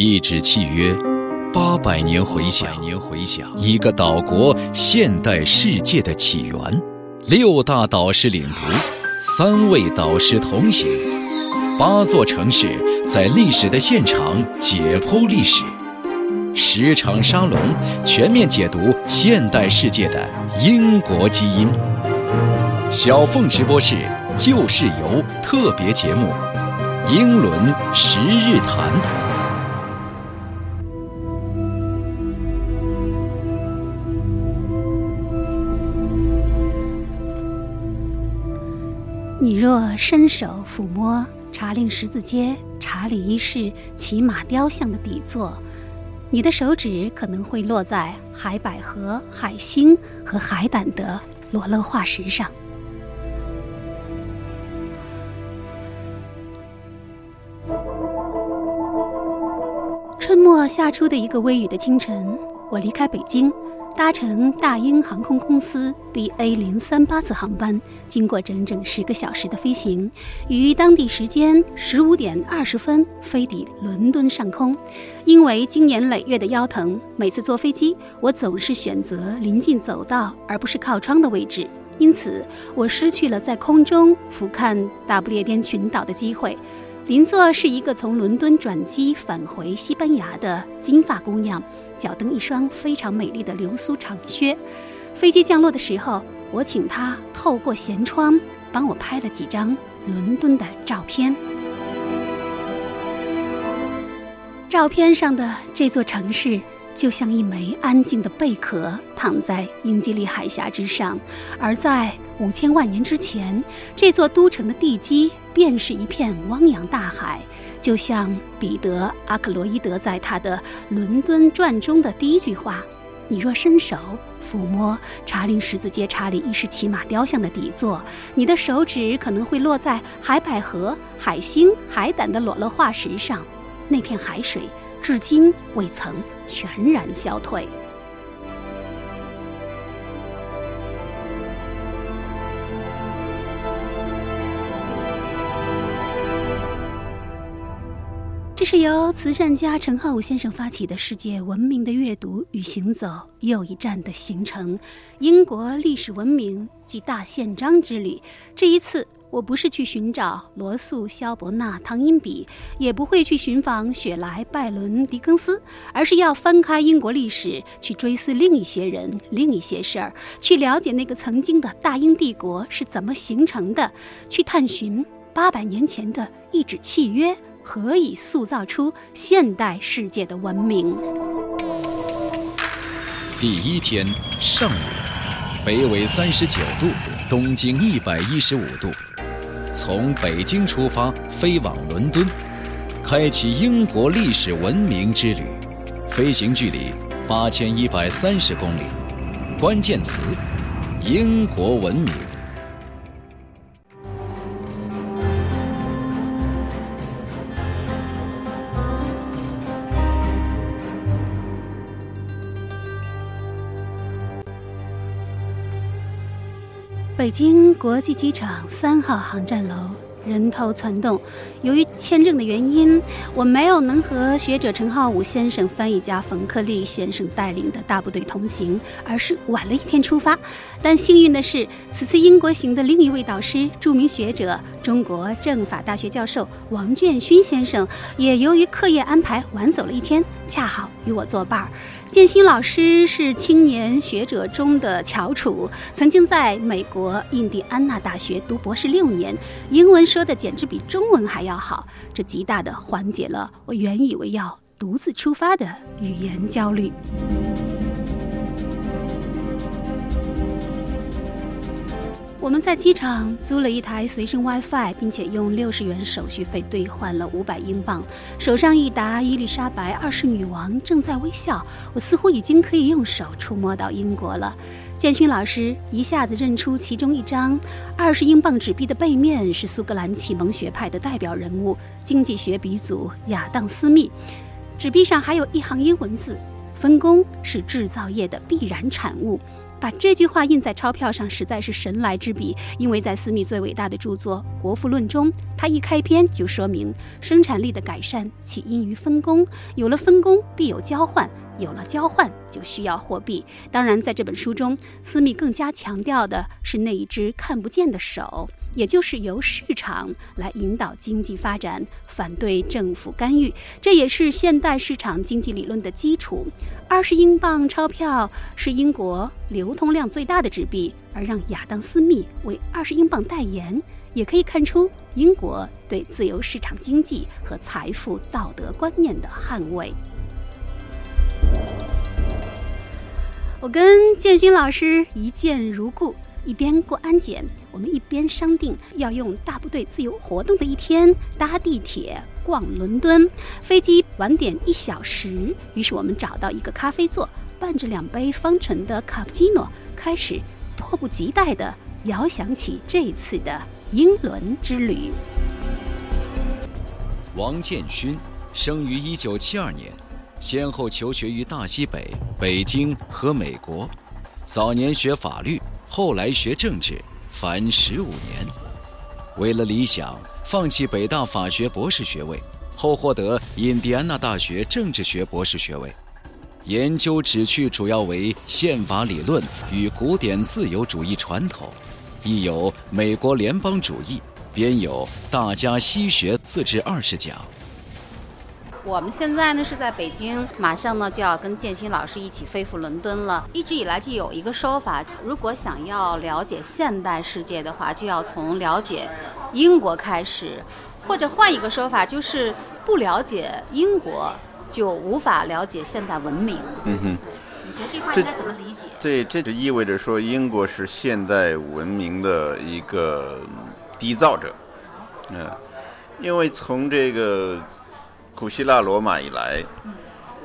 一纸契约，八百年回响，年回响一个岛国现代世界的起源。六大导师领读，三位导师同行，八座城市在历史的现场解剖历史，十场沙龙全面解读现代世界的英国基因。小凤直播室旧事游特别节目《英伦十日谈》。你若伸手抚摸查令十字街查理一世骑马雕像的底座，你的手指可能会落在海百合、海星和海胆的裸露化石上。春末夏初的一个微雨的清晨，我离开北京。搭乘大英航空公司 BA 零三八次航班，经过整整十个小时的飞行，于当地时间十五点二十分飞抵伦敦上空。因为经年累月的腰疼，每次坐飞机我总是选择临近走道而不是靠窗的位置，因此我失去了在空中俯瞰大不列颠群岛的机会。邻座是一个从伦敦转机返回西班牙的金发姑娘，脚蹬一双非常美丽的流苏长靴。飞机降落的时候，我请他透过舷窗帮我拍了几张伦敦的照片。照片上的这座城市。就像一枚安静的贝壳躺在英吉利海峡之上，而在五千万年之前，这座都城的地基便是一片汪洋大海。就像彼得·阿克罗伊德在他的《伦敦传》中的第一句话：“你若伸手抚摸查令十字街查理一世骑马雕像的底座，你的手指可能会落在海百合、海星、海胆的裸露化石上，那片海水。”至今未曾全然消退。是由慈善家陈浩武先生发起的世界文明的阅读与行走又一站的行程——英国历史文明及大宪章之旅。这一次，我不是去寻找罗素、萧伯纳、汤因比，也不会去寻访雪莱、拜伦、狄更斯，而是要翻开英国历史，去追思另一些人、另一些事儿，去了解那个曾经的大英帝国是怎么形成的，去探寻八百年前的一纸契约。何以塑造出现代世界的文明？第一天上午，北纬三十九度，东经一百一十五度，从北京出发飞往伦敦，开启英国历史文明之旅。飞行距离八千一百三十公里。关键词：英国文明。北京国际机场三号航站楼人头攒动，由于签证的原因，我没有能和学者陈浩武先生、翻译家冯克利先生带领的大部队同行，而是晚了一天出发。但幸运的是，此次英国行的另一位导师，著名学者、中国政法大学教授王建勋先生，也由于课业安排晚走了一天，恰好与我作伴儿。建新老师是青年学者中的翘楚，曾经在美国印第安纳大学读博士六年，英文说的简直比中文还要好，这极大的缓解了我原以为要独自出发的语言焦虑。我们在机场租了一台随身 WiFi，并且用六十元手续费兑换了五百英镑。手上一沓伊丽莎白二世女王正在微笑，我似乎已经可以用手触摸到英国了。建勋老师一下子认出其中一张二十英镑纸币的背面是苏格兰启蒙学派的代表人物、经济学鼻祖亚当·斯密。纸币上还有一行英文字：“分工是制造业的必然产物。”把这句话印在钞票上实在是神来之笔，因为在斯密最伟大的著作《国富论》中，他一开篇就说明生产力的改善起因于分工，有了分工必有交换。有了交换，就需要货币。当然，在这本书中，斯密更加强调的是那一只看不见的手，也就是由市场来引导经济发展，反对政府干预。这也是现代市场经济理论的基础。二十英镑钞票是英国流通量最大的纸币，而让亚当·斯密为二十英镑代言，也可以看出英国对自由市场经济和财富道德观念的捍卫。我跟建勋老师一见如故，一边过安检，我们一边商定要用大部队自由活动的一天搭地铁逛伦敦。飞机晚点一小时，于是我们找到一个咖啡座，伴着两杯方程的卡布奇诺，开始迫不及待地遥想起这次的英伦之旅。王建勋生于一九七二年。先后求学于大西北、北京和美国，早年学法律，后来学政治，凡十五年。为了理想，放弃北大法学博士学位，后获得印第安纳大学政治学博士学位，研究旨趣主要为宪法理论与古典自由主义传统，亦有美国联邦主义，编有《大家西学自治二十讲》。我们现在呢是在北京，马上呢就要跟建勋老师一起飞赴伦敦了。一直以来就有一个说法，如果想要了解现代世界的话，就要从了解英国开始，或者换一个说法，就是不了解英国就无法了解现代文明。嗯哼，你觉得这话应该怎么理解？对，这就意味着说英国是现代文明的一个缔造者。嗯，因为从这个。古希腊、罗马以来，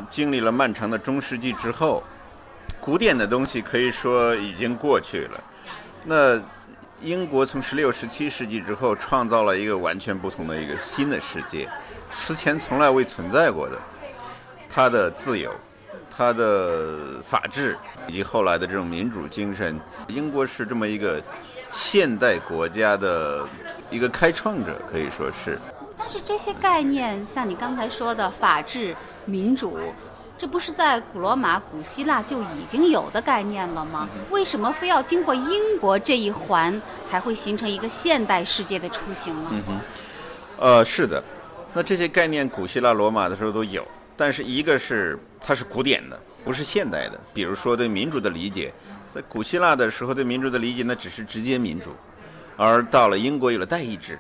经历了漫长的中世纪之后，古典的东西可以说已经过去了。那英国从十六、十七世纪之后，创造了一个完全不同的一个新的世界，此前从来未存在过的。它的自由、它的法治以及后来的这种民主精神，英国是这么一个现代国家的一个开创者，可以说是。但是这些概念，像你刚才说的法治、民主，这不是在古罗马、古希腊就已经有的概念了吗？为什么非要经过英国这一环，才会形成一个现代世界的雏形呢？嗯哼，呃，是的，那这些概念古希腊、罗马的时候都有，但是一个是它是古典的，不是现代的。比如说对民主的理解，在古希腊的时候对民主的理解，那只是直接民主，而到了英国有了代议制。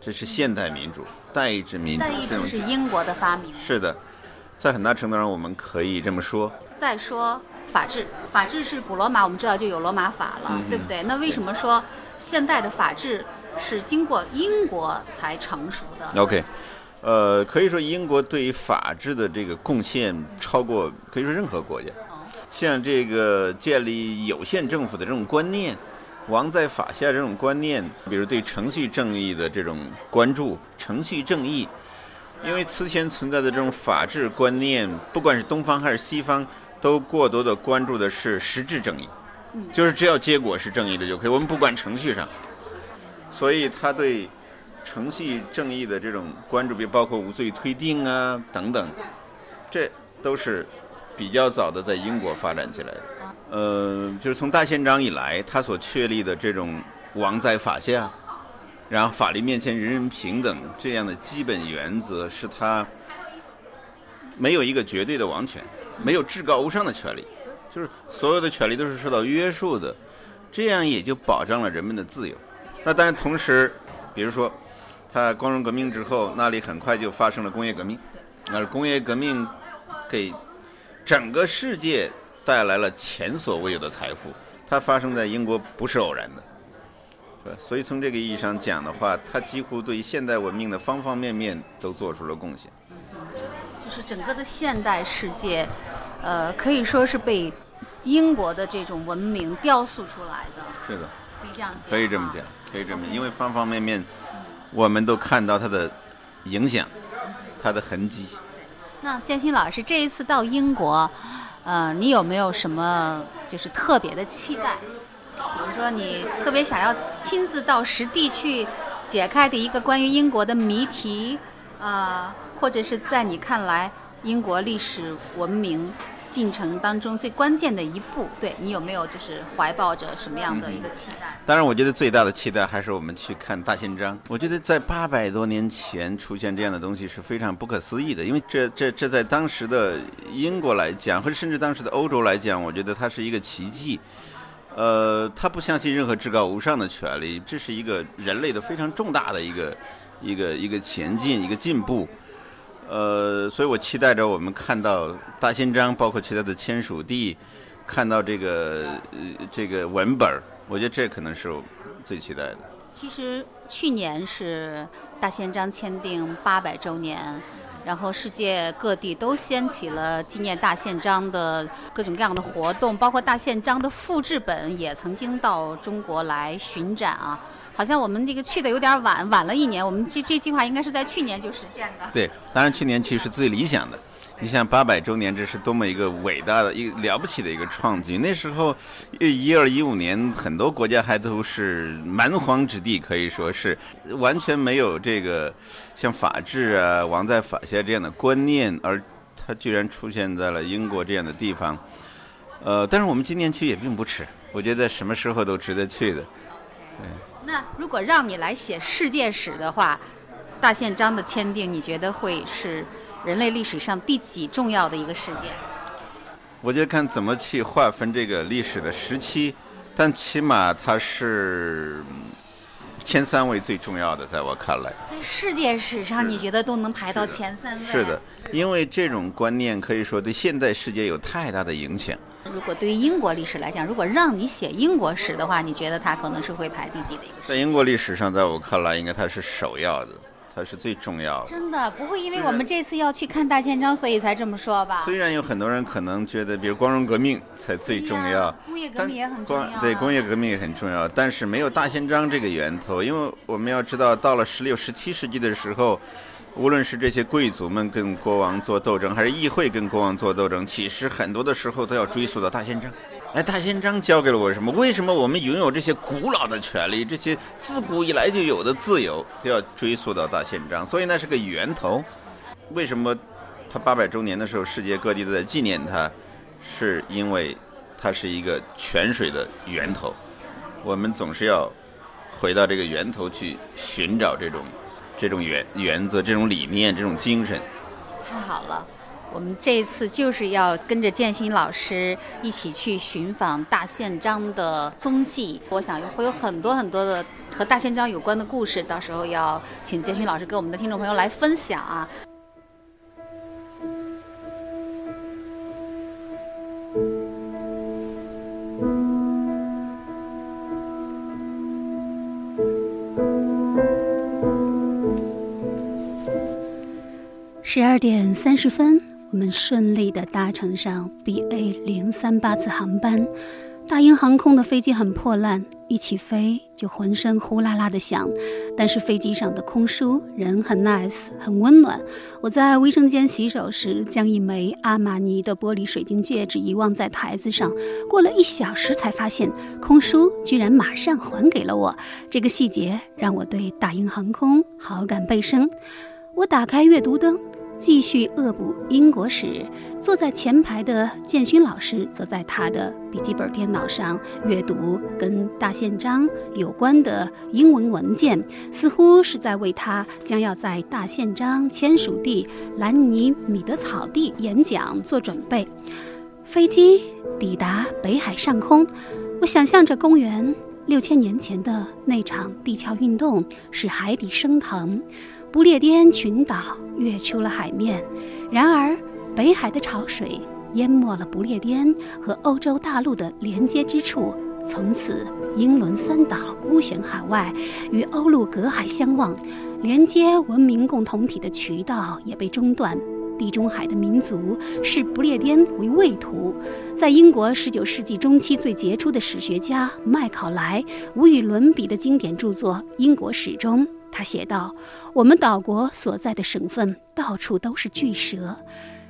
这是现代民主，代议制民主。代议制是英国的发明。是的，在很大程度上我们可以这么说。再说法治，法治是古罗马，我们知道就有罗马法了，对不对？那为什么说现代的法治是经过英国才成熟的？OK，呃，可以说英国对于法治的这个贡献超过可以说任何国家。像这个建立有限政府的这种观念。王在法下这种观念，比如对程序正义的这种关注，程序正义，因为此前存在的这种法治观念，不管是东方还是西方，都过多的关注的是实质正义，就是只要结果是正义的就可以，我们不管程序上。所以他对程序正义的这种关注，比包括无罪推定啊等等，这都是比较早的在英国发展起来的。呃，就是从大宪章以来，他所确立的这种王在法下，然后法律面前人人平等这样的基本原则，是他没有一个绝对的王权，没有至高无上的权利，就是所有的权利都是受到约束的，这样也就保障了人们的自由。那但是同时，比如说，他光荣革命之后，那里很快就发生了工业革命，那工业革命给整个世界。带来了前所未有的财富，它发生在英国不是偶然的？所以从这个意义上讲的话，它几乎对现代文明的方方面面都做出了贡献。就是整个的现代世界，呃，可以说是被英国的这种文明雕塑出来的。是的，可以这样讲。可以这么讲，可以这么，因为方方面面，我们都看到它的影响，它的痕迹。那建新老师这一次到英国。呃，你有没有什么就是特别的期待？比如说，你特别想要亲自到实地去解开的一个关于英国的谜题，啊，或者是在你看来英国历史文明进程当中最关键的一步，对你有没有就是怀抱着什么样的一个期待？当然，我觉得最大的期待还是我们去看大宪章。我觉得在八百多年前出现这样的东西是非常不可思议的，因为这这这在当时的英国来讲，或者甚至当时的欧洲来讲，我觉得它是一个奇迹。呃，他不相信任何至高无上的权利，这是一个人类的非常重大的一个一个一个前进，一个进步。呃，所以我期待着我们看到大宪章，包括其他的签署地，看到这个呃这个文本儿，我觉得这可能是我最期待的。其实去年是大宪章签订八百周年。然后世界各地都掀起了纪念大宪章的各种各样的活动，包括大宪章的复制本也曾经到中国来巡展啊。好像我们这个去的有点晚，晚了一年。我们这这计划应该是在去年就实现的。对，当然去年其实是最理想的。你像八百周年，这是多么一个伟大的、一个了不起的一个创举。那时候，一二一五年，很多国家还都是蛮荒之地，可以说是完全没有这个像法治啊、王在法下这样的观念，而它居然出现在了英国这样的地方。呃，但是我们今年去也并不迟，我觉得什么时候都值得去的。那如果让你来写世界史的话，大宪章的签订，你觉得会是？人类历史上第几重要的一个事件？我觉得看怎么去划分这个历史的时期，但起码它是前三位最重要的，在我看来。在世界史上，你觉得都能排到前三位？是的，因为这种观念可以说对现代世界有太大的影响。如果对于英国历史来讲，如果让你写英国史的话，你觉得它可能是会排第几的一个？在英国历史上，在我看来，应该它是首要的。它是最重要的，真的不会因为我们这次要去看大宪章，所以才这么说吧？虽然有很多人可能觉得，比如光荣革命才最重要，工业革命也很重要，对工业革命也很重要，但是没有大宪章这个源头，因为我们要知道，到了十六、十七世纪的时候，无论是这些贵族们跟国王做斗争，还是议会跟国王做斗争，其实很多的时候都要追溯到大宪章。哎，大宪章教给了我什么？为什么我们拥有这些古老的权利，这些自古以来就有的自由，都要追溯到大宪章？所以那是个源头。为什么它八百周年的时候，世界各地都在纪念它？是因为它是一个泉水的源头。我们总是要回到这个源头去寻找这种这种原原则、这种理念、这种精神。太好了。我们这一次就是要跟着建新老师一起去寻访大宪章的踪迹。我想会有很多很多的和大宪章有关的故事，到时候要请建新老师跟我们的听众朋友来分享啊。二点三十分。我们顺利地搭乘上 BA 零三八次航班，大英航空的飞机很破烂，一起飞就浑身呼啦啦的响。但是飞机上的空叔人很 nice，很温暖。我在卫生间洗手时，将一枚阿玛尼的玻璃水晶戒指遗忘在台子上，过了一小时才发现，空叔居然马上还给了我。这个细节让我对大英航空好感倍升。我打开阅读灯。继续恶补英国史，坐在前排的建勋老师则在他的笔记本电脑上阅读跟大宪章有关的英文文件，似乎是在为他将要在大宪章签署地兰尼米德草地演讲做准备。飞机抵达北海上空，我想象着公元六千年前的那场地壳运动使海底升腾。不列颠群岛跃出了海面，然而北海的潮水淹没了不列颠和欧洲大陆的连接之处，从此英伦三岛孤悬海外，与欧陆隔海相望，连接文明共同体的渠道也被中断。地中海的民族视不列颠为畏途。在英国19世纪中期最杰出的史学家麦考莱无与伦比的经典著作《英国史》中。他写道：“我们岛国所在的省份到处都是巨蛇，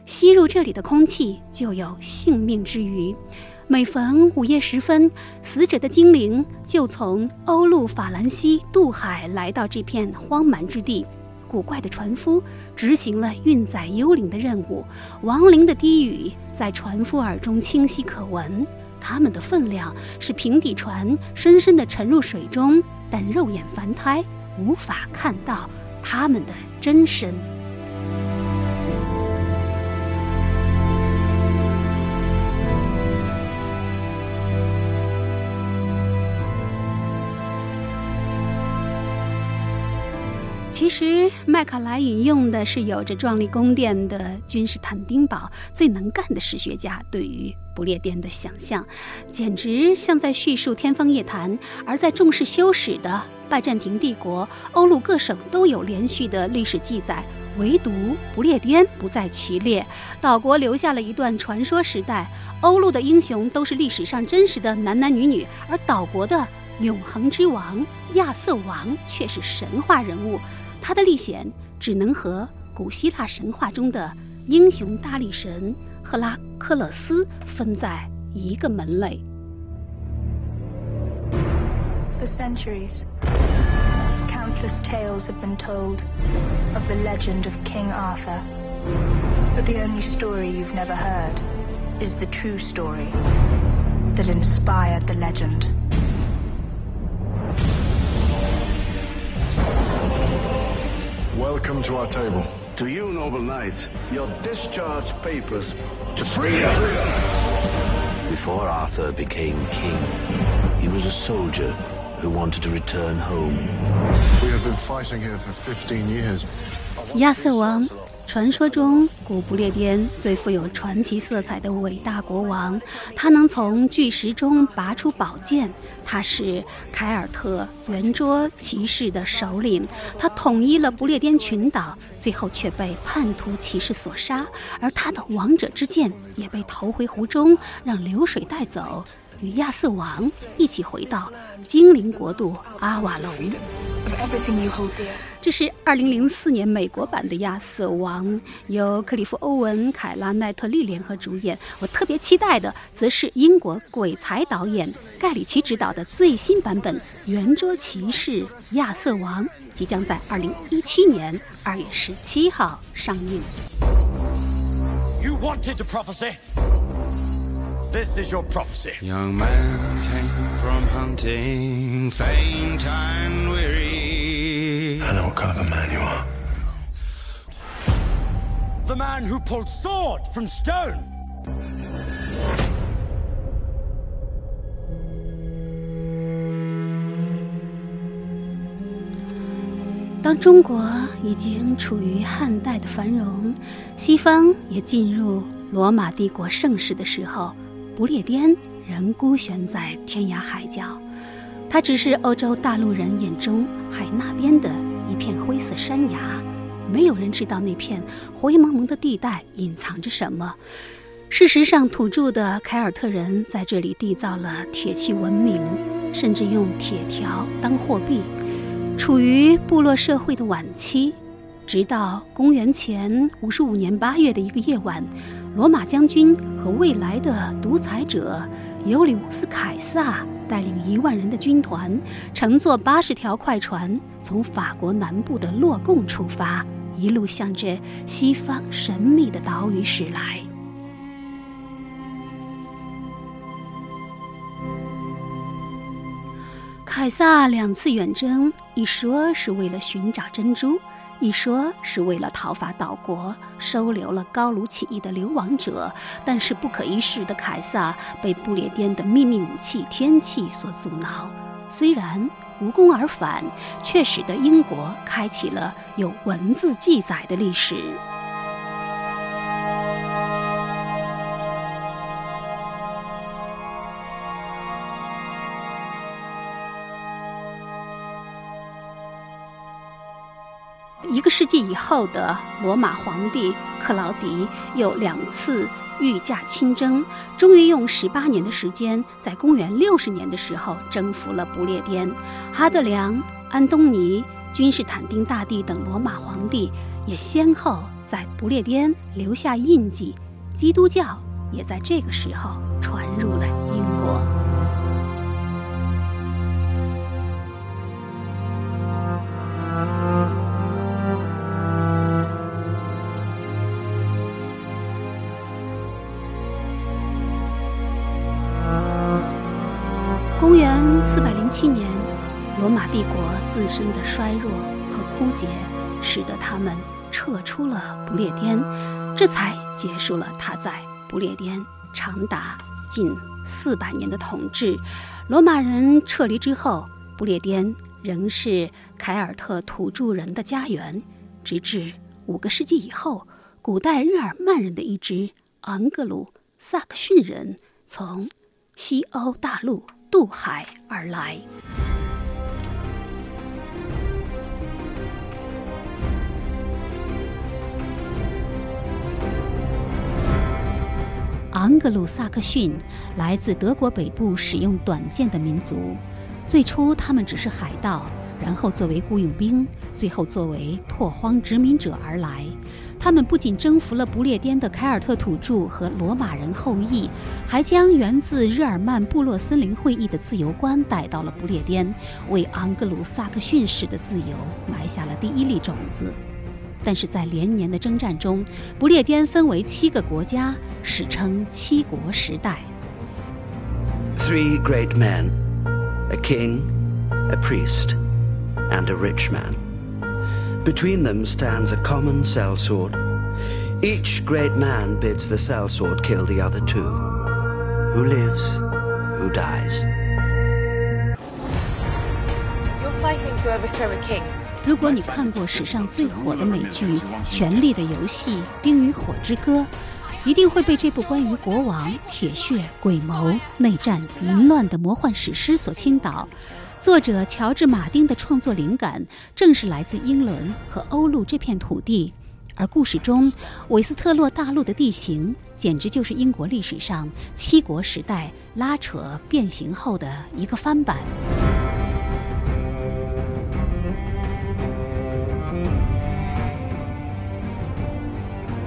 吸入这里的空气就有性命之余。每逢午夜时分，死者的精灵就从欧陆法兰西渡海来到这片荒蛮之地。古怪的船夫执行了运载幽灵的任务，亡灵的低语在船夫耳中清晰可闻。他们的分量是平底船深深地沉入水中，但肉眼凡胎无法看到他们的真身。其实，麦卡莱引用的是有着壮丽宫殿的君士坦丁堡最能干的史学家对于不列颠的想象，简直像在叙述天方夜谭。而在重视修史的拜占庭帝国，欧陆各省都有连续的历史记载，唯独不列颠不在其列。岛国留下了一段传说时代，欧陆的英雄都是历史上真实的男男女女，而岛国的永恒之王亚瑟王却是神话人物。他的历险只能和古希腊神话中的英雄大力神赫拉克勒斯分在一个门类。For centuries, countless tales have been told of the legend of King Arthur. But the only story you've never heard is the true story that inspired the legend. Welcome to our table. To you, noble knights, your discharge papers to freedom. Before Arthur became king, he was a soldier who wanted to return home. We have been fighting here for 15 years. 亚瑟王传说中，古不列颠最富有传奇色彩的伟大国王，他能从巨石中拔出宝剑。他是凯尔特圆桌骑士的首领，他统一了不列颠群岛，最后却被叛徒骑士所杀。而他的王者之剑也被投回湖中，让流水带走，与亚瑟王一起回到精灵国度阿瓦隆。这是二零零四年美国版的《亚瑟王》，由克里夫·欧文、凯拉·奈特利联合主演。我特别期待的，则是英国鬼才导演盖里奇执导的最新版本《圆桌骑士亚瑟王》，即将在二零一七年二月十七号上映。You wanted a prophecy. This is your prophecy. Young man came from hunting, faint and weary. I know what kind of a man you are. The man who pulled sword from stone. 当中国已经处于汉代的繁荣，西方也进入罗马帝国盛世的时候，不列颠仍孤悬在天涯海角。它只是欧洲大陆人眼中海那边的一片灰色山崖，没有人知道那片灰蒙蒙的地带隐藏着什么。事实上，土著的凯尔特人在这里缔造了铁器文明，甚至用铁条当货币。处于部落社会的晚期，直到公元前五十五年八月的一个夜晚，罗马将军和未来的独裁者尤里乌斯·凯撒带领一万人的军团，乘坐八十条快船，从法国南部的洛贡出发，一路向着西方神秘的岛屿驶来。凯撒两次远征，一说是为了寻找珍珠，一说是为了讨伐岛国，收留了高卢起义的流亡者。但是不可一世的凯撒被不列颠的秘密武器天气所阻挠，虽然无功而返，却使得英国开启了有文字记载的历史。世纪以后的罗马皇帝克劳迪又两次御驾亲征，终于用十八年的时间，在公元六十年的时候征服了不列颠。哈德良、安东尼、君士坦丁大帝等罗马皇帝也先后在不列颠留下印记，基督教也在这个时候传入了帝国自身的衰弱和枯竭，使得他们撤出了不列颠，这才结束了他在不列颠长达近四百年的统治。罗马人撤离之后，不列颠仍是凯尔特土著人的家园，直至五个世纪以后，古代日耳曼人的一支昂格鲁萨克逊人从西欧大陆。渡海而来。昂格鲁萨克逊来自德国北部使用短剑的民族，最初他们只是海盗，然后作为雇佣兵，最后作为拓荒殖民者而来。他们不仅征服了不列颠的凯尔特土著和罗马人后裔，还将源自日耳曼部落森林会议的自由观带到了不列颠，为昂格鲁萨克逊式的自由埋下了第一粒种子。但是在连年的征战中，不列颠分为七个国家，史称七国时代。Three great men, a king, a priest, and a rich man. Between them stands a common sellsword. Each great man bids the sellsword kill the other two. Who lives, who dies. You're fighting to overthrow a king. 如果你看过史上最火的美剧《权力的游戏》《冰与火之歌》，一定会被这部关于国王、铁血、鬼谋、内战、淫乱的魔幻史诗所倾倒。作者乔治·马丁的创作灵感正是来自英伦和欧陆这片土地，而故事中韦斯特洛大陆的地形简直就是英国历史上七国时代拉扯变形后的一个翻版。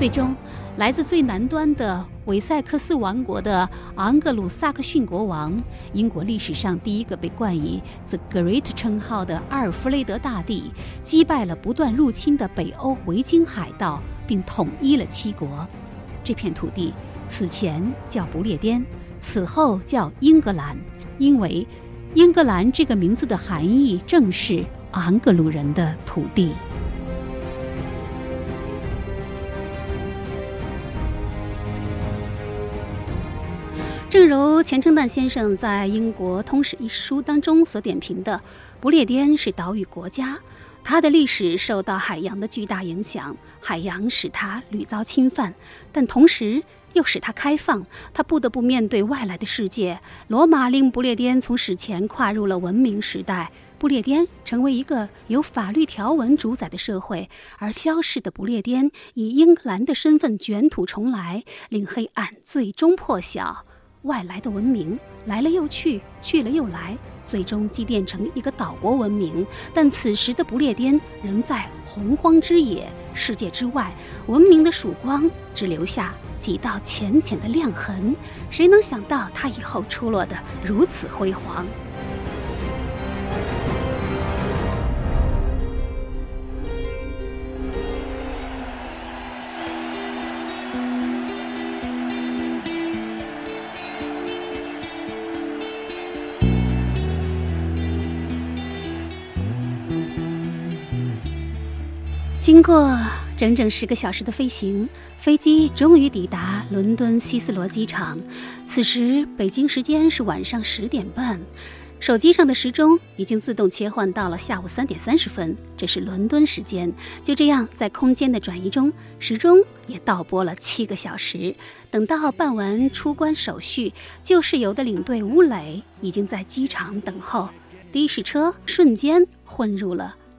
最终。来自最南端的韦塞克斯王国的昂格鲁萨克逊国王，英国历史上第一个被冠以 “The Great” 称号的阿尔弗雷德大帝，击败了不断入侵的北欧维京海盗，并统一了七国。这片土地此前叫不列颠，此后叫英格兰，因为英格兰这个名字的含义正是昂格鲁人的土地。正如钱称旦先生在《英国通史》一书当中所点评的，不列颠是岛屿国家，它的历史受到海洋的巨大影响，海洋使它屡遭侵犯，但同时又使它开放，它不得不面对外来的世界。罗马令不列颠从史前跨入了文明时代，不列颠成为一个由法律条文主宰的社会，而消逝的不列颠以英格兰的身份卷土重来，令黑暗最终破晓。外来的文明来了又去，去了又来，最终积淀成一个岛国文明。但此时的不列颠仍在洪荒之野，世界之外，文明的曙光只留下几道浅浅的亮痕。谁能想到它以后出落得如此辉煌？经过整整十个小时的飞行，飞机终于抵达伦敦希斯罗机场。此时北京时间是晚上十点半，手机上的时钟已经自动切换到了下午三点三十分，这是伦敦时间。就这样，在空间的转移中，时钟也倒拨了七个小时。等到办完出关手续，救世游的领队吴磊已经在机场等候，的士车瞬间混入了。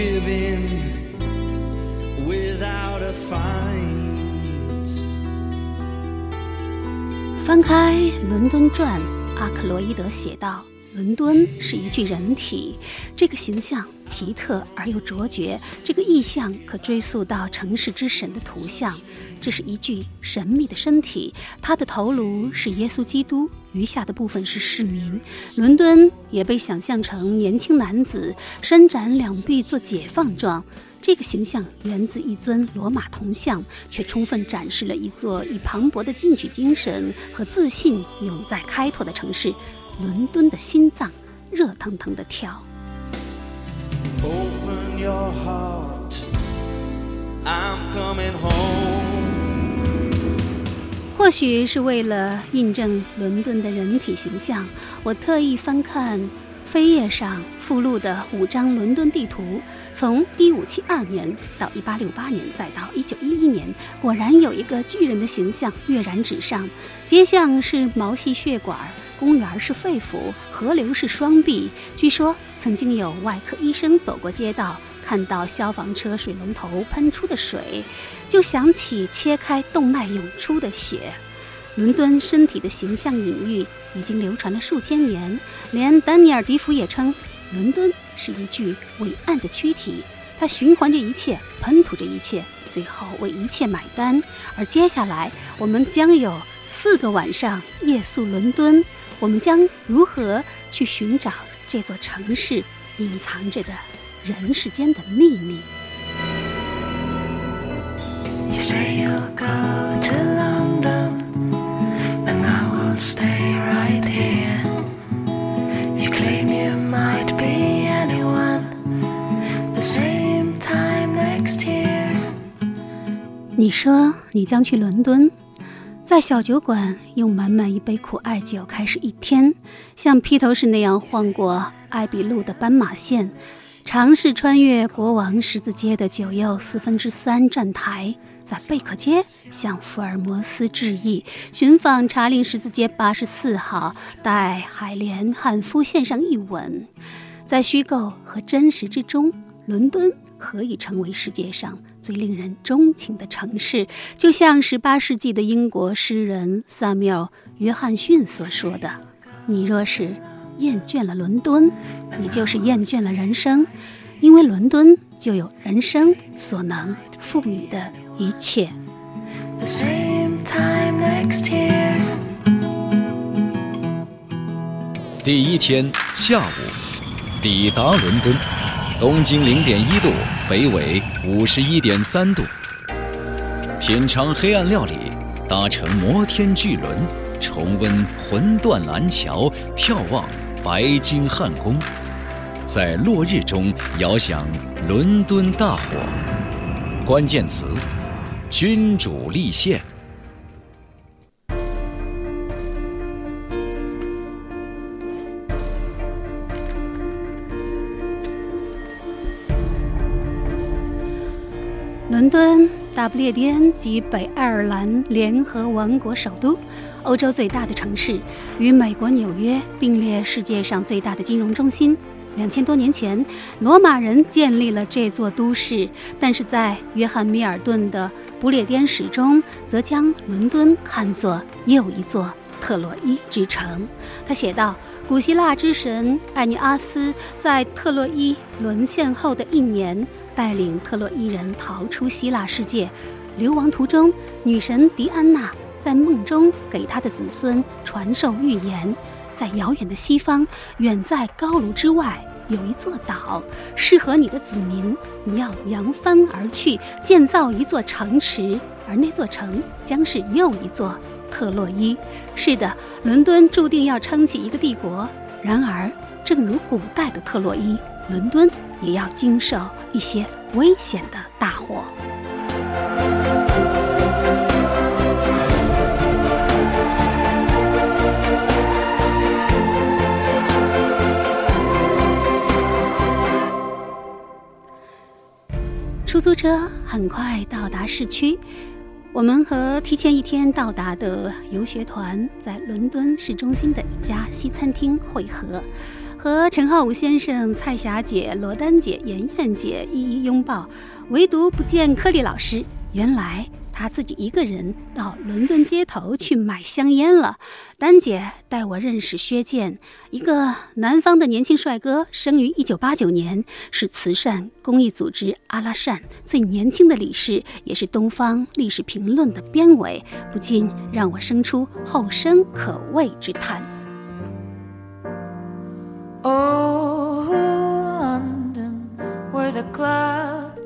give in without a fight. 翻开《伦敦传》，阿克罗伊德写道：“伦敦是一具人体，这个形象奇特而又卓绝。这个意象可追溯到城市之神的图像。这是一具神秘的身体，他的头颅是耶稣基督，余下的部分是市民。伦敦也被想象成年轻男子，伸展两臂做解放状。”这个形象源自一尊罗马铜像，却充分展示了一座以磅礴的进取精神和自信永在开拓的城市——伦敦的心脏，热腾腾的跳。Open your heart. I'm coming home. 或许是为了印证伦敦的人体形象，我特意翻看扉页上附录的五张伦敦地图，从1572年到1868年，再到1911年，果然有一个巨人的形象跃然纸上。街巷是毛细血管，公园是肺腑，河流是双臂。据说曾经有外科医生走过街道。看到消防车水龙头喷出的水，就想起切开动脉涌出的血。伦敦身体的形象隐喻已经流传了数千年，连丹尼尔·迪福也称，伦敦是一具伟岸的躯体，它循环着一切，喷吐着一切，最后为一切买单。而接下来，我们将有四个晚上夜宿伦敦，我们将如何去寻找这座城市隐藏着的人世间的秘密？You say you'll go to London, and I will stay right here. You claim you might be anyone, the same time next year. 你说你将去伦敦，在小酒馆用满满一杯苦艾酒开始一天，像披头士那样晃过艾比路的斑马线，尝试穿越国王十字街的九又四分之三站台，在贝克街向福尔摩斯致意，寻访查令十字街八十四号，待海莲汉夫献上一吻。在虚构和真实之中，伦敦何以成为世界上最令人钟情的城市？就像十八世纪的英国诗人萨缪尔·约翰逊所说的：“你若是厌倦了伦敦，你就是厌倦了人生，因为伦敦就有人生所能赋予的一切。” The same time next year. 第一天下午，抵达伦敦，东经零点一度，北纬五十一点三度。品尝黑暗料理，搭乘摩天巨轮，重温魂断蓝桥，眺望白金汉宫，在落日中遥想伦敦大火。关键词：君主立宪。大不列颠及北爱尔兰联合王国首都，欧洲最大的城市，与美国纽约并列世界上最大的金融中心。两千多年前，罗马人建立了这座都市，但是在约翰·米尔顿的《不列颠史》中，则将伦敦看作又一座特洛伊之城。他写道：“古希腊之神艾尼阿斯在特洛伊沦陷后的一年。”带领特洛伊人逃出希腊世界，流亡途中，女神狄安娜在梦中给她的子孙传授预言：在遥远的西方，远在高卢之外，有一座岛，适合你的子民。你要扬帆而去，建造一座城池，而那座城将是又一座特洛伊。是的，伦敦注定要撑起一个帝国。然而，正如古代的特洛伊，伦敦也要经受一些危险的大火出租车很快到达市区我们和提前一天到达的游学团在伦敦市中心的一家西餐厅会合。和陈浩武先生、蔡霞姐、罗丹姐、妍妍姐一一拥抱，唯独不见柯丽老师。原来。他自己一个人到伦敦街头去买香烟了。丹姐带我认识薛健，一个南方的年轻帅哥，生于一九八九年，是慈善公益组织阿拉善最年轻的理事，也是东方历史评论的编委，不禁让我生出后生可畏之叹。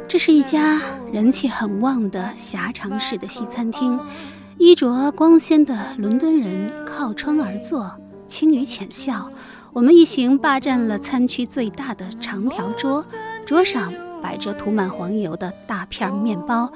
这是一家人气很旺的狭长式的西餐厅，衣着光鲜的伦敦人靠窗而坐，轻语浅笑。我们一行霸占了餐区最大的长条桌，桌上摆着涂满黄油的大片面包。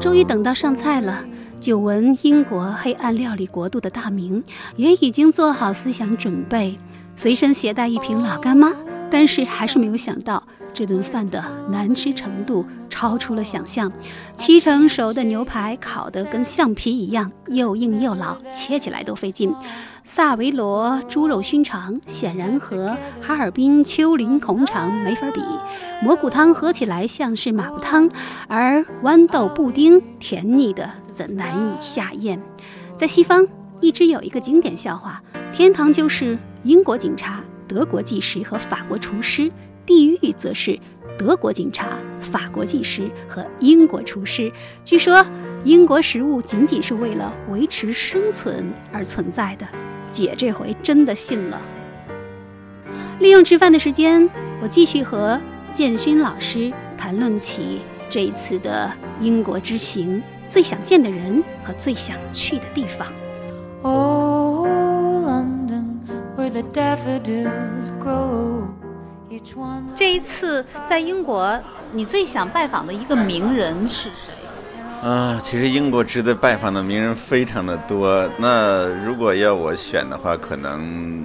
终于等到上菜了，久闻英国黑暗料理国度的大名，也已经做好思想准备。随身携带一瓶老干妈，但是还是没有想到这顿饭的难吃程度超出了想象。七成熟的牛排烤得跟橡皮一样，又硬又老，切起来都费劲。萨维罗猪肉熏肠显然和哈尔滨丘陵红肠没法比。蘑菇汤喝起来像是马步汤，而豌豆布丁甜腻的怎难以下咽。在西方，一直有一个经典笑话：天堂就是。英国警察、德国技师和法国厨师，地狱则是德国警察、法国技师和英国厨师。据说，英国食物仅仅是为了维持生存而存在的。姐这回真的信了。利用吃饭的时间，我继续和建勋老师谈论起这一次的英国之行，最想见的人和最想去的地方。这一次在英国，你最想拜访的一个名人是谁？啊，其实英国值得拜访的名人非常的多。那如果要我选的话，可能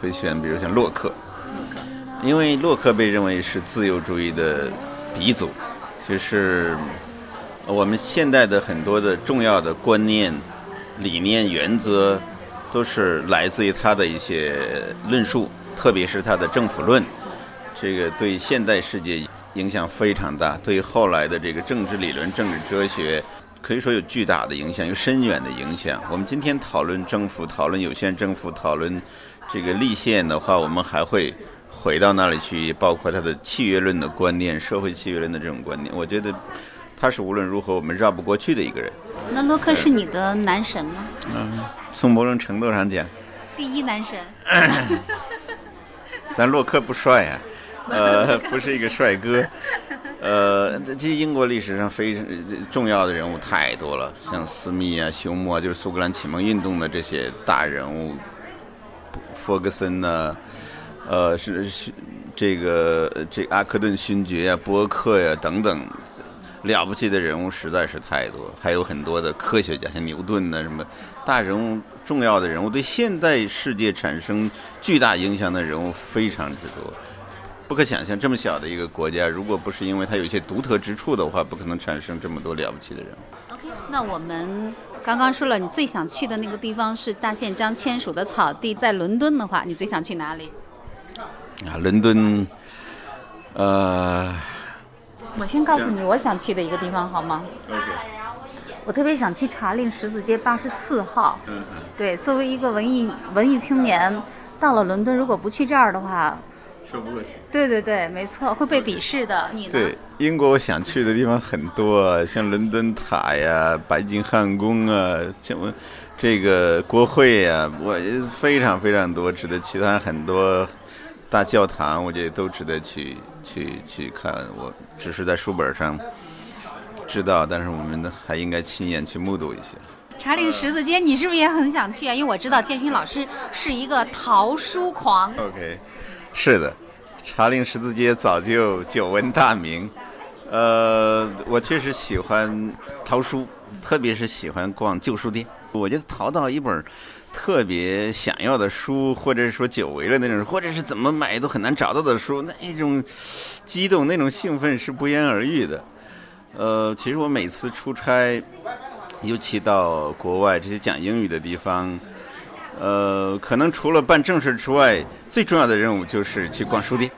会选，比如像洛克，因为洛克被认为是自由主义的鼻祖，就是我们现代的很多的重要的观念、理念、原则。都是来自于他的一些论述，特别是他的政府论，这个对现代世界影响非常大，对后来的这个政治理论、政治哲学，可以说有巨大的影响，有深远的影响。我们今天讨论政府，讨论有限政府，讨论这个立宪的话，我们还会回到那里去，包括他的契约论的观念、社会契约论的这种观念。我觉得他是无论如何我们绕不过去的一个人。那洛克是你的男神吗？嗯。从某种程度上讲，第一男神。但洛克不帅啊，呃，不是一个帅哥。呃，这英国历史上非常重要的人物太多了，像斯密啊、休谟啊，就是苏格兰启蒙运动的这些大人物，弗格森呐，呃，是是这个这阿克顿勋爵啊、伯克呀等等。了不起的人物实在是太多，还有很多的科学家，像牛顿呐，什么大人物、重要的人物，对现代世界产生巨大影响的人物非常之多。不可想象，这么小的一个国家，如果不是因为它有一些独特之处的话，不可能产生这么多了不起的人物。OK，那我们刚刚说了，你最想去的那个地方是大宪章签署的草地，在伦敦的话，你最想去哪里？啊，伦敦，呃。我先告诉你我想去的一个地方好吗？OK。我特别想去茶令十字街八十四号。嗯嗯。对，作为一个文艺文艺青年，到了伦敦如果不去这儿的话，说不过去。对对对，没错，会被鄙视的。你呢？对，英国我想去的地方很多，像伦敦塔呀、白金汉宫啊，像这个国会呀，我非常非常多值得其他很多。大教堂，我觉得都值得去去去看。我只是在书本上知道，但是我们还应该亲眼去目睹一下。查理十字街，你是不是也很想去啊？因为我知道建勋老师是一个淘书狂。OK，是的，查理十字街早就久闻大名。呃，我确实喜欢淘书，特别是喜欢逛旧书店。我觉得淘到一本特别想要的书，或者是说久违了那种，或者是怎么买都很难找到的书，那种激动、那种兴奋是不言而喻的。呃，其实我每次出差，尤其到国外这些讲英语的地方，呃，可能除了办正事之外，最重要的任务就是去逛书店。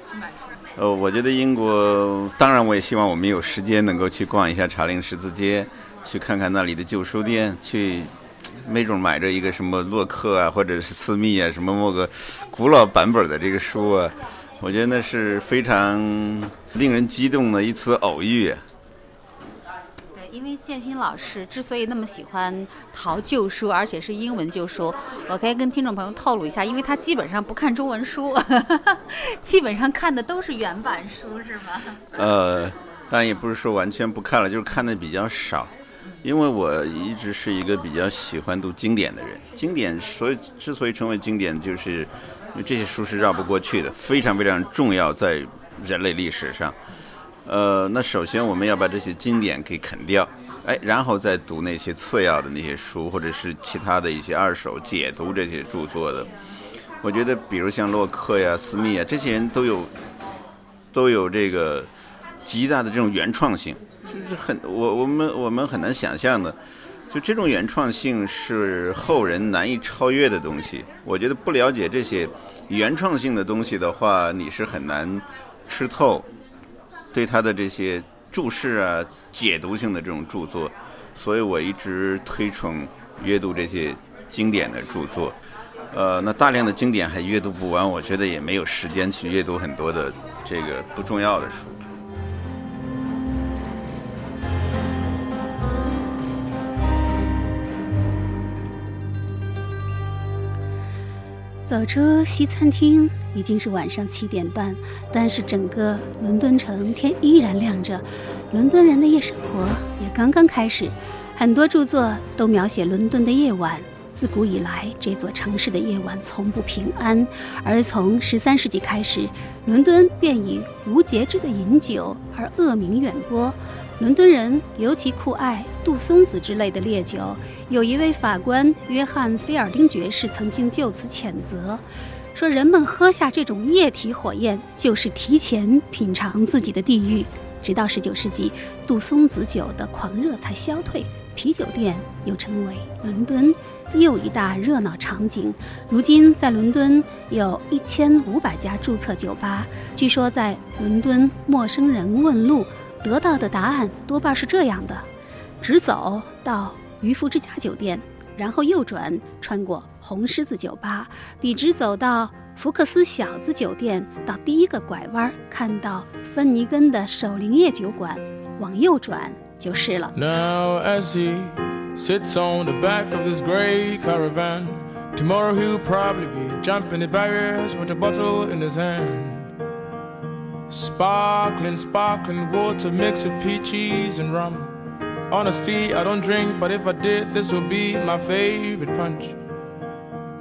呃，我觉得英国，当然我也希望我们有时间能够去逛一下查令十字街，去看看那里的旧书店，去。没准买着一个什么洛克啊，或者是斯密啊，什么某个古老版本的这个书啊，我觉得那是非常令人激动的一次偶遇。对，因为建勋老师之所以那么喜欢淘旧书，而且是英文旧书，我可以跟听众朋友透露一下，因为他基本上不看中文书，基本上看的都是原版书，是吗？呃，当然也不是说完全不看了，就是看的比较少。因为我一直是一个比较喜欢读经典的人，经典所以之所以成为经典，就是因为这些书是绕不过去的，非常非常重要在人类历史上。呃，那首先我们要把这些经典给啃掉，哎，然后再读那些次要的那些书，或者是其他的一些二手解读这些著作的。我觉得，比如像洛克呀、斯密啊，这些人都有都有这个极大的这种原创性。就是很我我们我们很难想象的，就这种原创性是后人难以超越的东西。我觉得不了解这些原创性的东西的话，你是很难吃透对他的这些注释啊、解读性的这种著作。所以我一直推崇阅读这些经典的著作。呃，那大量的经典还阅读不完，我觉得也没有时间去阅读很多的这个不重要的书。走出西餐厅，已经是晚上七点半，但是整个伦敦城天依然亮着，伦敦人的夜生活也刚刚开始。很多著作都描写伦敦的夜晚。自古以来，这座城市的夜晚从不平安，而从十三世纪开始，伦敦便以无节制的饮酒而恶名远播。伦敦人尤其酷爱杜松子之类的烈酒，有一位法官约翰·菲尔丁爵士曾经就此谴责，说人们喝下这种液体火焰，就是提前品尝自己的地狱。直到19世纪，杜松子酒的狂热才消退，啤酒店又成为伦敦又一大热闹场景。如今，在伦敦有一千五百家注册酒吧。据说，在伦敦，陌生人问路。得到的答案多半是这样的：直走到渔夫之家酒店，然后右转，穿过红狮子酒吧，笔直走到福克斯小子酒店，到第一个拐弯看到芬尼根的守灵夜酒馆，往右转就是了。Now as he sits on the back of this gray caravan, tomorrow he'll probably be jumping the barriers with a bottle in his hand. Sparkling, sparkling water mix of peaches and rum. Honestly, I don't drink, but if I did, this would be my favorite punch.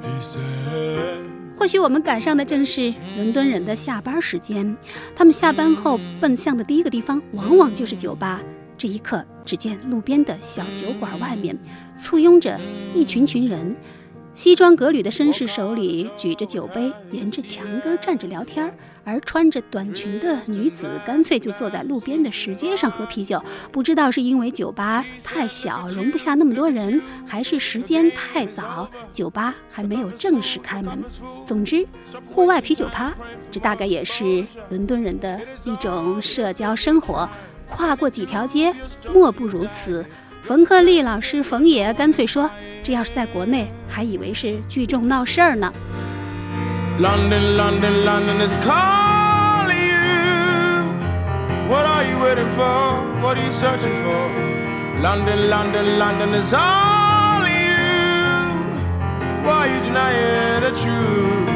He said. 或许我们赶上的正是伦敦人的下班时间，他们下班后奔向的第一个地方，往往就是酒吧。这一刻，只见路边的小酒馆外面簇拥着一群群人，西装革履的绅士手里举着酒杯，沿着墙根站着聊天。而穿着短裙的女子干脆就坐在路边的石阶上喝啤酒，不知道是因为酒吧太小容不下那么多人，还是时间太早，酒吧还没有正式开门。总之，户外啤酒趴，这大概也是伦敦人的一种社交生活。跨过几条街，莫不如此。冯克利老师冯爷干脆说：“这要是在国内，还以为是聚众闹事儿呢。” London, London, London is calling you. What are you waiting for? What are you searching for? London, London, London is all you. Why are you denying the truth?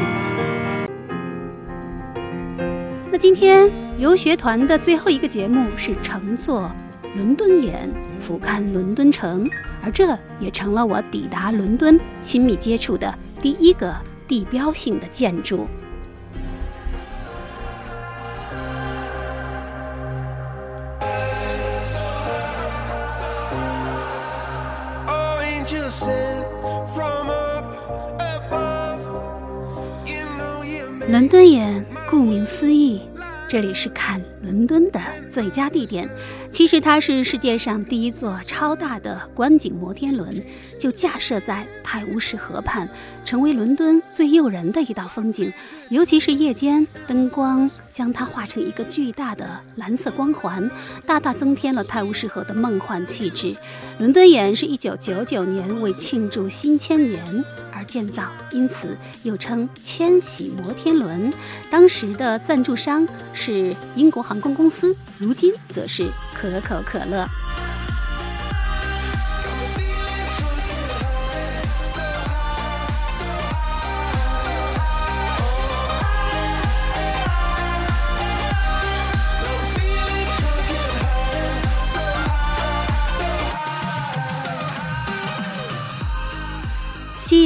那今天游学团的最后一个节目是乘坐伦敦眼，俯瞰伦敦城，而这也成了我抵达伦敦亲密接触的第一个地标性的建筑。伦敦眼，顾名思义。这里是看伦敦的最佳地点。其实它是世界上第一座超大的观景摩天轮，就架设在泰晤士河畔，成为伦敦最诱人的一道风景。尤其是夜间，灯光将它画成一个巨大的蓝色光环，大大增添了泰晤士河的梦幻气质。伦敦眼是一九九九年为庆祝新千年而建造，因此又称千禧摩天轮。当时的赞助商是英国航空公司，如今则是。可口可乐。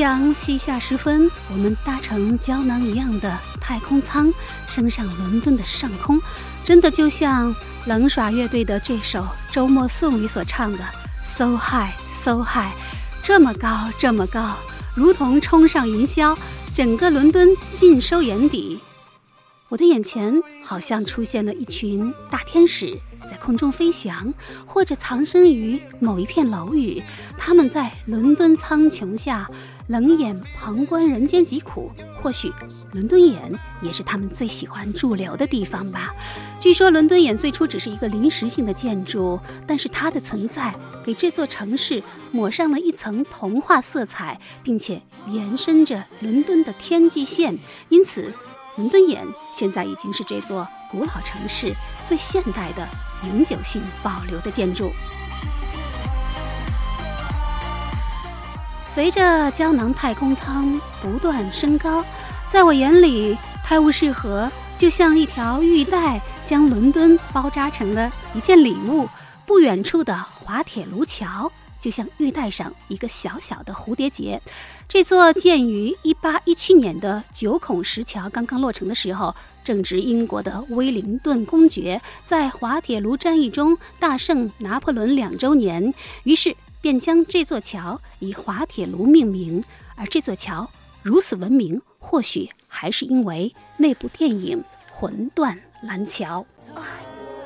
夕阳西下时分，我们搭乘胶囊一样的太空舱，升上伦敦的上空，真的就像。冷耍乐队的这首周末送你所唱的 “So high, so high”，这么高，这么高，如同冲上云霄，整个伦敦尽收眼底。我的眼前好像出现了一群大天使，在空中飞翔，或者藏身于某一片楼宇。他们在伦敦苍穹下。冷眼旁观人间疾苦，或许伦敦眼也是他们最喜欢驻留的地方吧。据说伦敦眼最初只是一个临时性的建筑，但是它的存在给这座城市抹上了一层童话色彩，并且延伸着伦敦的天际线。因此，伦敦眼现在已经是这座古老城市最现代的永久性保留的建筑。随着胶囊太空舱不断升高，在我眼里，泰晤士河就像一条玉带，将伦敦包扎成了一件礼物。不远处的滑铁卢桥就像玉带上一个小小的蝴蝶结。这座建于1817年的九孔石桥刚刚落成的时候，正值英国的威灵顿公爵在滑铁卢战役中大胜拿破仑两周年，于是。便将这座桥以滑铁卢命名，而这座桥如此闻名，或许还是因为那部电影《魂断蓝桥》。啊，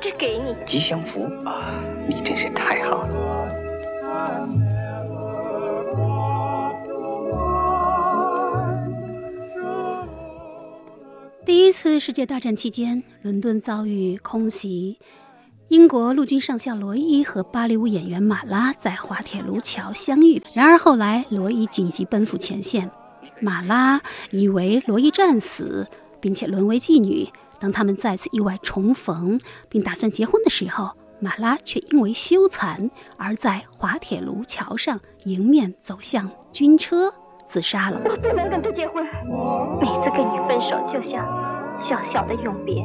这给你吉祥符啊！你真是太好了。第一次世界大战期间，伦敦遭遇空袭。英国陆军上校罗伊和芭蕾舞演员马拉在滑铁卢桥相遇。然而后来，罗伊紧急奔赴前线，马拉以为罗伊战死，并且沦为妓女。当他们再次意外重逢，并打算结婚的时候，马拉却因为羞惭而在滑铁卢桥上迎面走向军车，自杀了。我不能跟他结婚，每次跟你分手就像小小的永别。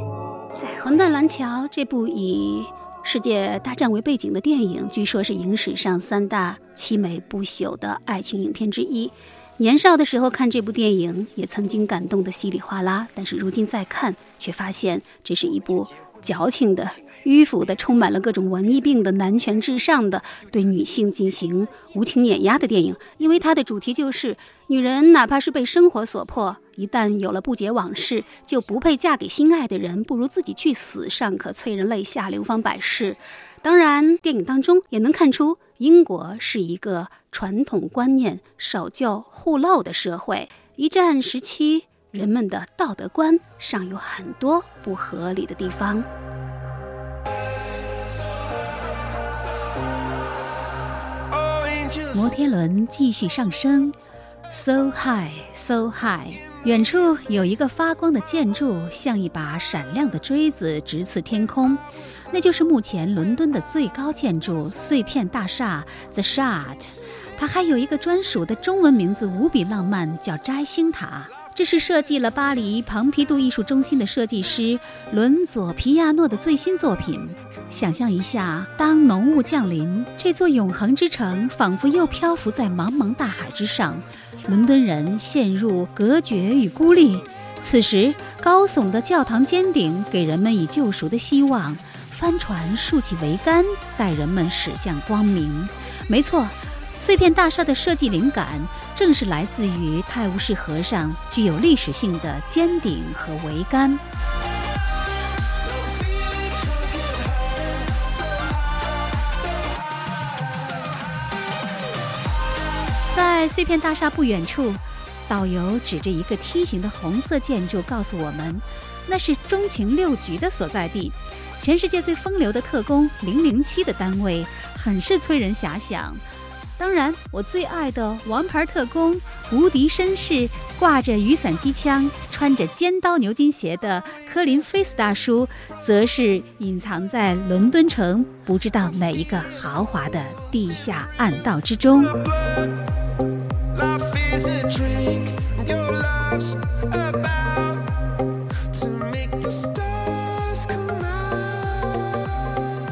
《魂断蓝桥》这部以世界大战为背景的电影，据说是影史上三大凄美不朽的爱情影片之一。年少的时候看这部电影，也曾经感动得稀里哗啦，但是如今再看，却发现这是一部矫情的。迂腐的、充满了各种文艺病的、男权至上的、对女性进行无情碾压的电影，因为它的主题就是女人哪怕是被生活所迫，一旦有了不解往事，就不配嫁给心爱的人，不如自己去死，尚可催人泪下，流芳百世。当然，电影当中也能看出，英国是一个传统观念守旧、护陋的社会。一战时期，人们的道德观尚有很多不合理的地方。摩天轮继续上升，so high, so high。远处有一个发光的建筑，像一把闪亮的锥子，直刺天空。那就是目前伦敦的最高建筑——碎片大厦 The Shard。它还有一个专属的中文名字，无比浪漫，叫摘星塔。这是设计了巴黎蓬皮杜艺术中心的设计师伦佐皮亚诺的最新作品。想象一下，当浓雾降临，这座永恒之城仿佛又漂浮在茫茫大海之上，伦敦人陷入隔绝与孤立。此时，高耸的教堂尖顶给人们以救赎的希望，帆船竖起桅杆，带人们驶向光明。没错，碎片大厦的设计灵感。正是来自于泰晤士河上具有历史性的尖顶和桅杆。在碎片大厦不远处，导游指着一个梯形的红色建筑，告诉我们，那是中情六局的所在地，全世界最风流的特工零零七的单位，很是催人遐想。当然，我最爱的王牌特工、无敌绅士，挂着雨伞机枪、穿着尖刀牛津鞋的科林·菲斯大叔，则是隐藏在伦敦城不知道哪一个豪华的地下暗道之中。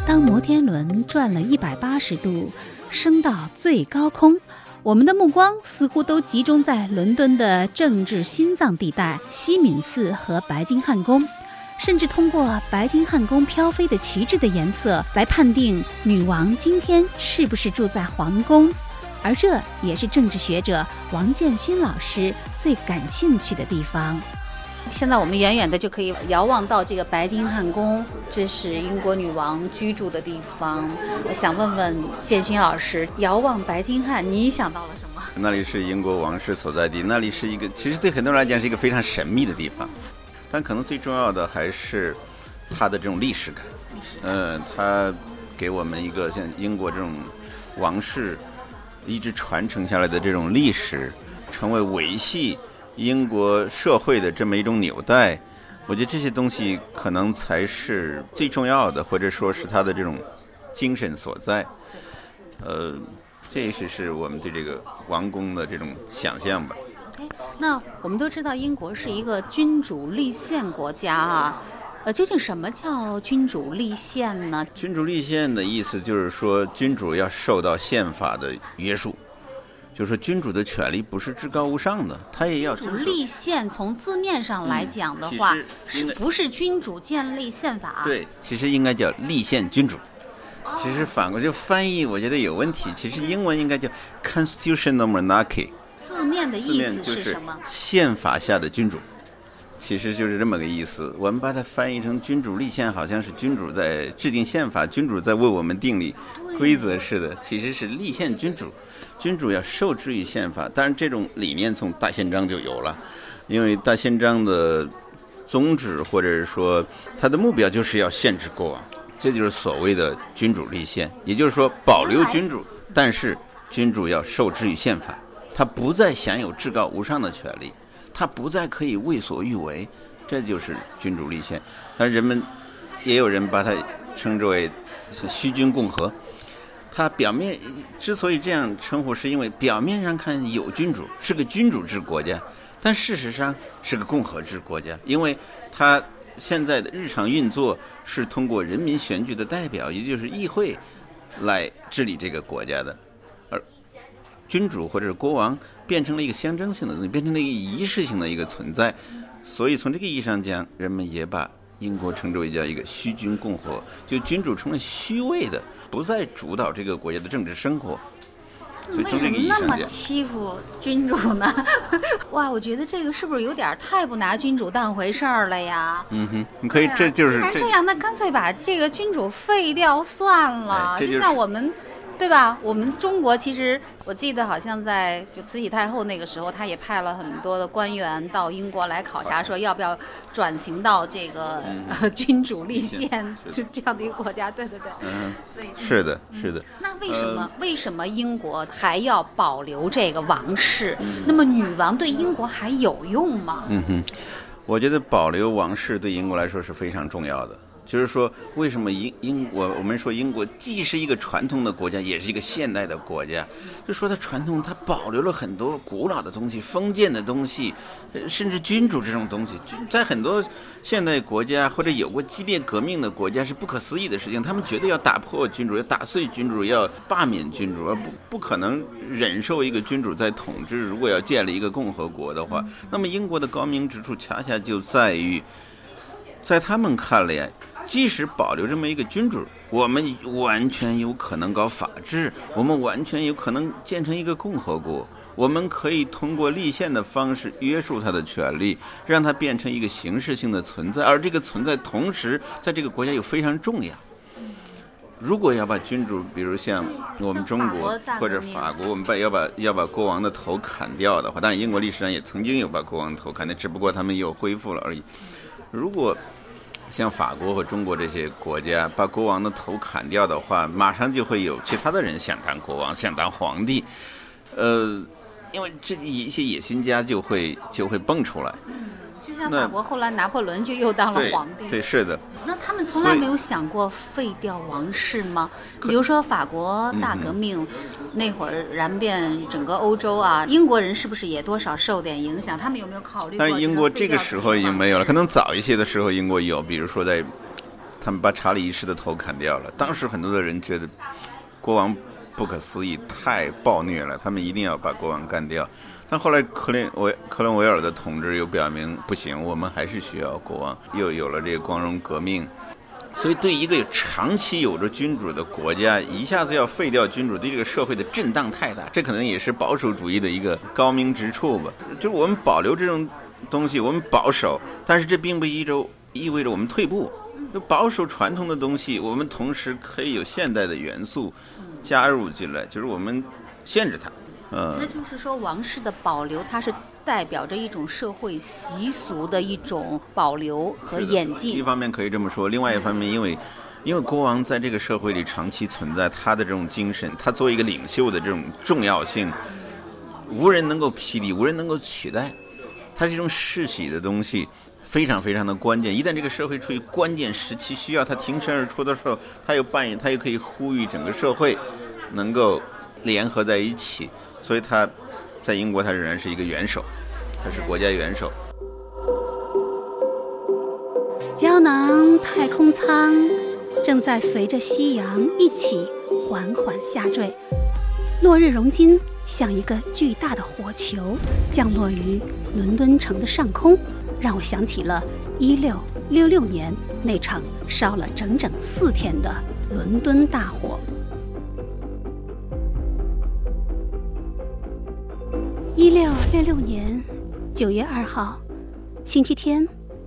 当摩天轮转了一百八十度。升到最高空，我们的目光似乎都集中在伦敦的政治心脏地带——西敏寺和白金汉宫，甚至通过白金汉宫飘飞的旗帜的颜色来判定女王今天是不是住在皇宫，而这也是政治学者王建勋老师最感兴趣的地方。现在我们远远的就可以遥望到这个白金汉宫，这是英国女王居住的地方。我想问问建勋老师，遥望白金汉，你想到了什么？那里是英国王室所在地，那里是一个其实对很多人来讲是一个非常神秘的地方，但可能最重要的还是它的这种历史感。嗯，它给我们一个像英国这种王室一直传承下来的这种历史，成为维系。英国社会的这么一种纽带，我觉得这些东西可能才是最重要的，或者说是他的这种精神所在。呃，这也是是我们对这个王宫的这种想象吧。OK，那我们都知道英国是一个君主立宪国家啊，呃，究竟什么叫君主立宪呢？君主立宪的意思就是说，君主要受到宪法的约束。就是君主的权力不是至高无上的，他也要。君主立宪从字面上来讲的话，是不是君主建立宪法？对，其实应该叫立宪君主。其实反过就翻译，我觉得有问题。其实英文应该叫 constitutional monarchy。字面的意思是什么？宪法下的君主，其实就是这么个意思。我们把它翻译成君主立宪，好像是君主在制定宪法，君主在为我们订立规则似的。其实是立宪君主。君主要受制于宪法，当然这种理念从大宪章就有了，因为大宪章的宗旨或者是说它的目标就是要限制国王，这就是所谓的君主立宪，也就是说保留君主，但是君主要受制于宪法，他不再享有至高无上的权利，他不再可以为所欲为，这就是君主立宪。但人们也有人把它称之为是虚君共和。他表面之所以这样称呼，是因为表面上看有君主，是个君主制国家，但事实上是个共和制国家，因为他现在的日常运作是通过人民选举的代表，也就是议会，来治理这个国家的，而君主或者是国王变成了一个象征性的东西，变成了一个仪式性的一个存在，所以从这个意义上讲，人们也把。英国称之为叫一个虚君共和，就君主成了虚位的，不再主导这个国家的政治生活。所以从这个意义上那么欺负君主呢？哇，我觉得这个是不是有点太不拿君主当回事儿了呀？嗯哼，你可以，这就是。既然这样，那干脆把这个君主废掉算了。就像我们。对吧？我们中国其实，我记得好像在就慈禧太后那个时候，她也派了很多的官员到英国来考察，说要不要转型到这个 君主立宪 就这样的一个国家。对对对，嗯，所以是的，是的。那为什么为什么英国还要保留这个王室？那么女王对英国还有用吗？嗯哼，我觉得保留王室对英国来说是非常重要的。就是说，为什么英英我我们说英国既是一个传统的国家，也是一个现代的国家？就说它传统，它保留了很多古老的东西、封建的东西，甚至君主这种东西，在很多现代国家或者有过激烈革命的国家是不可思议的事情。他们绝对要打破君主，要打碎君主，要罢免君主，而不不可能忍受一个君主在统治。如果要建立一个共和国的话，那么英国的高明之处恰恰就在于，在他们看来。即使保留这么一个君主，我们完全有可能搞法治，我们完全有可能建成一个共和国。我们可以通过立宪的方式约束他的权利，让它变成一个形式性的存在，而这个存在同时在这个国家又非常重要。如果要把君主，比如像我们中国或者法国，我们把要把要把国王的头砍掉的话，当然英国历史上也曾经有把国王头砍掉，只不过他们又恢复了而已。如果像法国和中国这些国家把国王的头砍掉的话，马上就会有其他的人想当国王，想当皇帝，呃，因为这一些野心家就会就会蹦出来。像法国后来拿破仑就又当了皇帝，对，是的。那他们从来没有想过废掉王室吗？比如说法国大革命那会儿燃遍整个欧洲啊，英国人是不是也多少受点影响？他们有没有考虑？但是英国这个时候已经没有了，可能早一些的时候英国有，比如说在他们把查理一世的头砍掉了，当时很多的人觉得国王不可思议，太暴虐了，他们一定要把国王干掉。但后来克林维克林维尔的统治又表明不行，我们还是需要国王，又有了这个光荣革命。所以，对一个长期有着君主的国家，一下子要废掉君主，对这个社会的震荡太大。这可能也是保守主义的一个高明之处吧。就是我们保留这种东西，我们保守，但是这并不意着意味着我们退步。就保守传统的东西，我们同时可以有现代的元素加入进来，就是我们限制它。那就是说，王室的保留，它是代表着一种社会习俗的一种保留和演进。一方面可以这么说，另外一方面，因为因为国王在这个社会里长期存在，他的这种精神，他作为一个领袖的这种重要性，无人能够匹敌，无人能够取代。他这种世袭的东西非常非常的关键。一旦这个社会处于关键时期，需要他挺身而出的时候，他又扮演，他又可以呼吁整个社会能够联合在一起。所以他，在英国，他仍然是一个元首，他是国家元首。胶囊太空舱正在随着夕阳一起缓缓下坠，落日融金像一个巨大的火球降落于伦敦城的上空，让我想起了一六六六年那场烧了整整四天的伦敦大火。一六六六年九月二号，星期天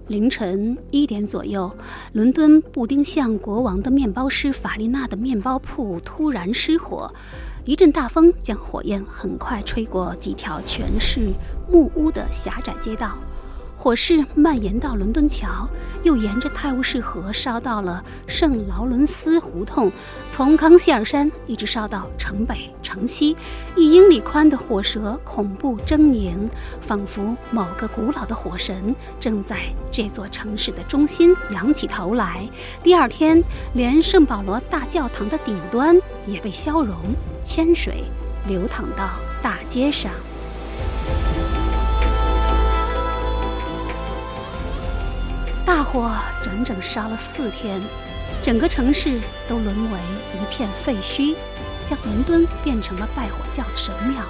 凌晨一点左右，伦敦布丁巷国王的面包师法丽娜的面包铺突然失火，一阵大风将火焰很快吹过几条全是木屋的狭窄街道。火势蔓延到伦敦桥，又沿着泰晤士河烧到了圣劳伦斯胡同，从康希尔山一直烧到城北、城西，一英里宽的火舌恐怖狰狞，仿佛某个古老的火神正在这座城市的中心仰起头来。第二天，连圣保罗大教堂的顶端也被消融，铅水流淌到大街上。大火整整烧了四天，整个城市都沦为一片废墟，将伦敦变成了拜火教的神庙。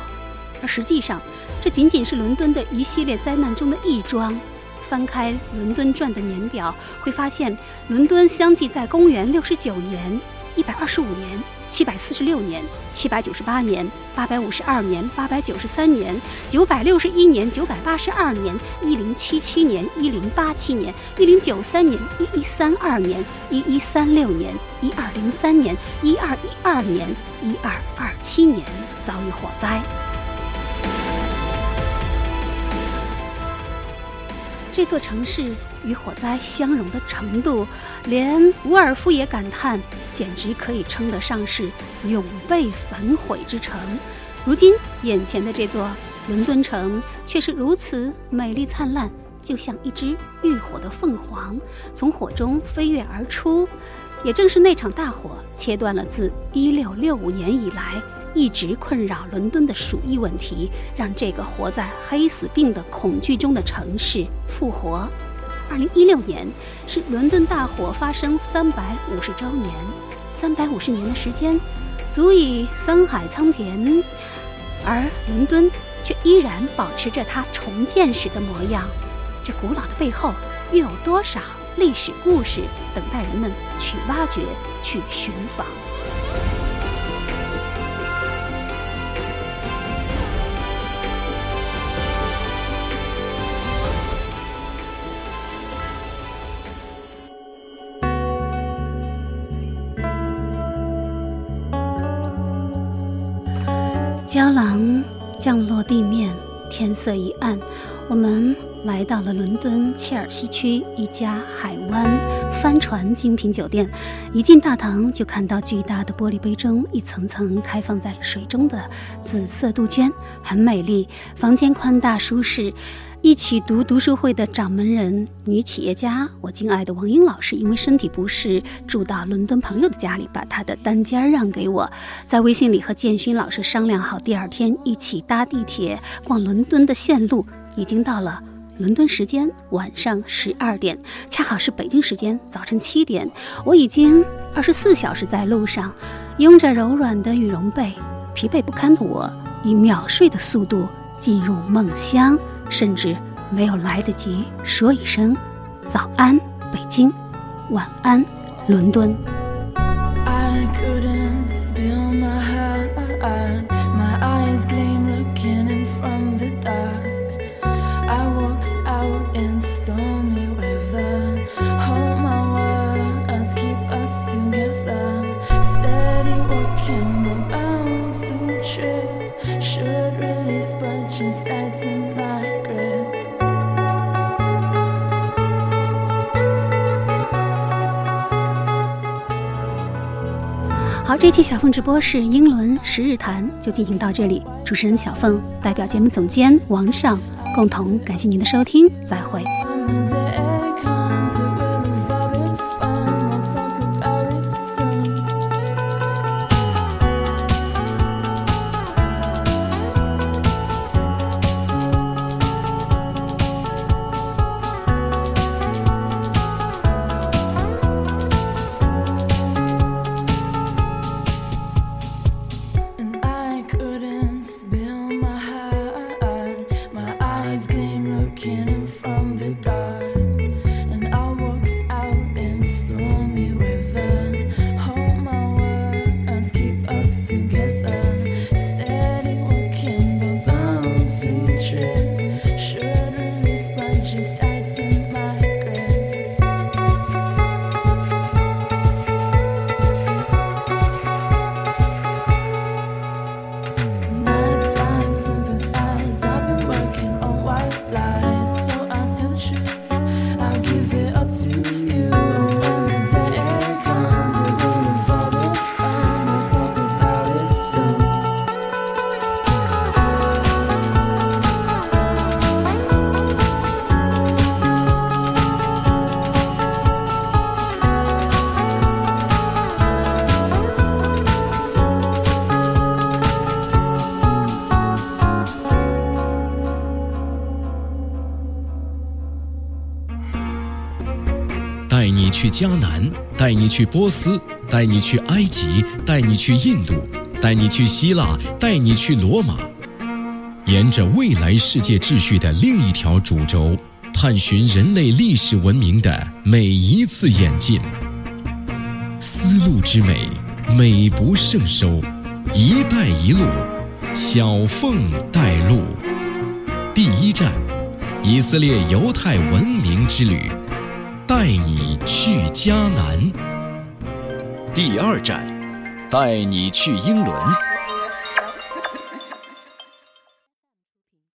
而实际上，这仅仅是伦敦的一系列灾难中的一桩。翻开《伦敦传》的年表，会发现伦敦相继在公元六十九年、一百二十五年。七百四十六年、七百九十八年、八百五十二年、八百九十三年、九百六十一年、九百八十二年、一零七七年、一零八七年、一零九三年、一一三二年、一一三六年、一二零三年、一二一二年、一二二七年遭遇火灾。这座城市与火灾相融的程度，连伍尔夫也感叹，简直可以称得上是永被焚毁之城。如今，眼前的这座伦敦城却是如此美丽灿烂，就像一只浴火的凤凰从火中飞跃而出。也正是那场大火，切断了自1665年以来。一直困扰伦敦的鼠疫问题，让这个活在黑死病的恐惧中的城市复活。二零一六年是伦敦大火发生三百五十周年，三百五十年的时间，足以沧海桑田，而伦敦却依然保持着它重建时的模样。这古老的背后，又有多少历史故事等待人们去挖掘、去寻访？胶囊降落地面，天色一暗，我们来到了伦敦切尔西区一家海湾帆船精品酒店。一进大堂，就看到巨大的玻璃杯中一层层开放在水中的紫色杜鹃，很美丽。房间宽大舒适。一起读读书会的掌门人、女企业家，我敬爱的王英老师，因为身体不适，住到伦敦朋友的家里，把她的单间让给我。在微信里和建勋老师商量好，第二天一起搭地铁逛伦敦的线路。已经到了伦敦时间晚上十二点，恰好是北京时间早晨七点。我已经二十四小时在路上，拥着柔软的羽绒被，疲惫不堪的我以秒睡的速度进入梦乡。甚至没有来得及说一声早安，北京，晚安，伦敦。这期小凤直播室英伦十日谈就进行到这里。主持人小凤代表节目总监王尚共同感谢您的收听，再会。带你去波斯，带你去埃及，带你去印度，带你去希腊，带你去罗马，沿着未来世界秩序的另一条主轴，探寻人类历史文明的每一次演进。丝路之美，美不胜收。一带一路，小凤带路。第一站，以色列犹太文明之旅。带你去迦南，第二站，带你去英伦。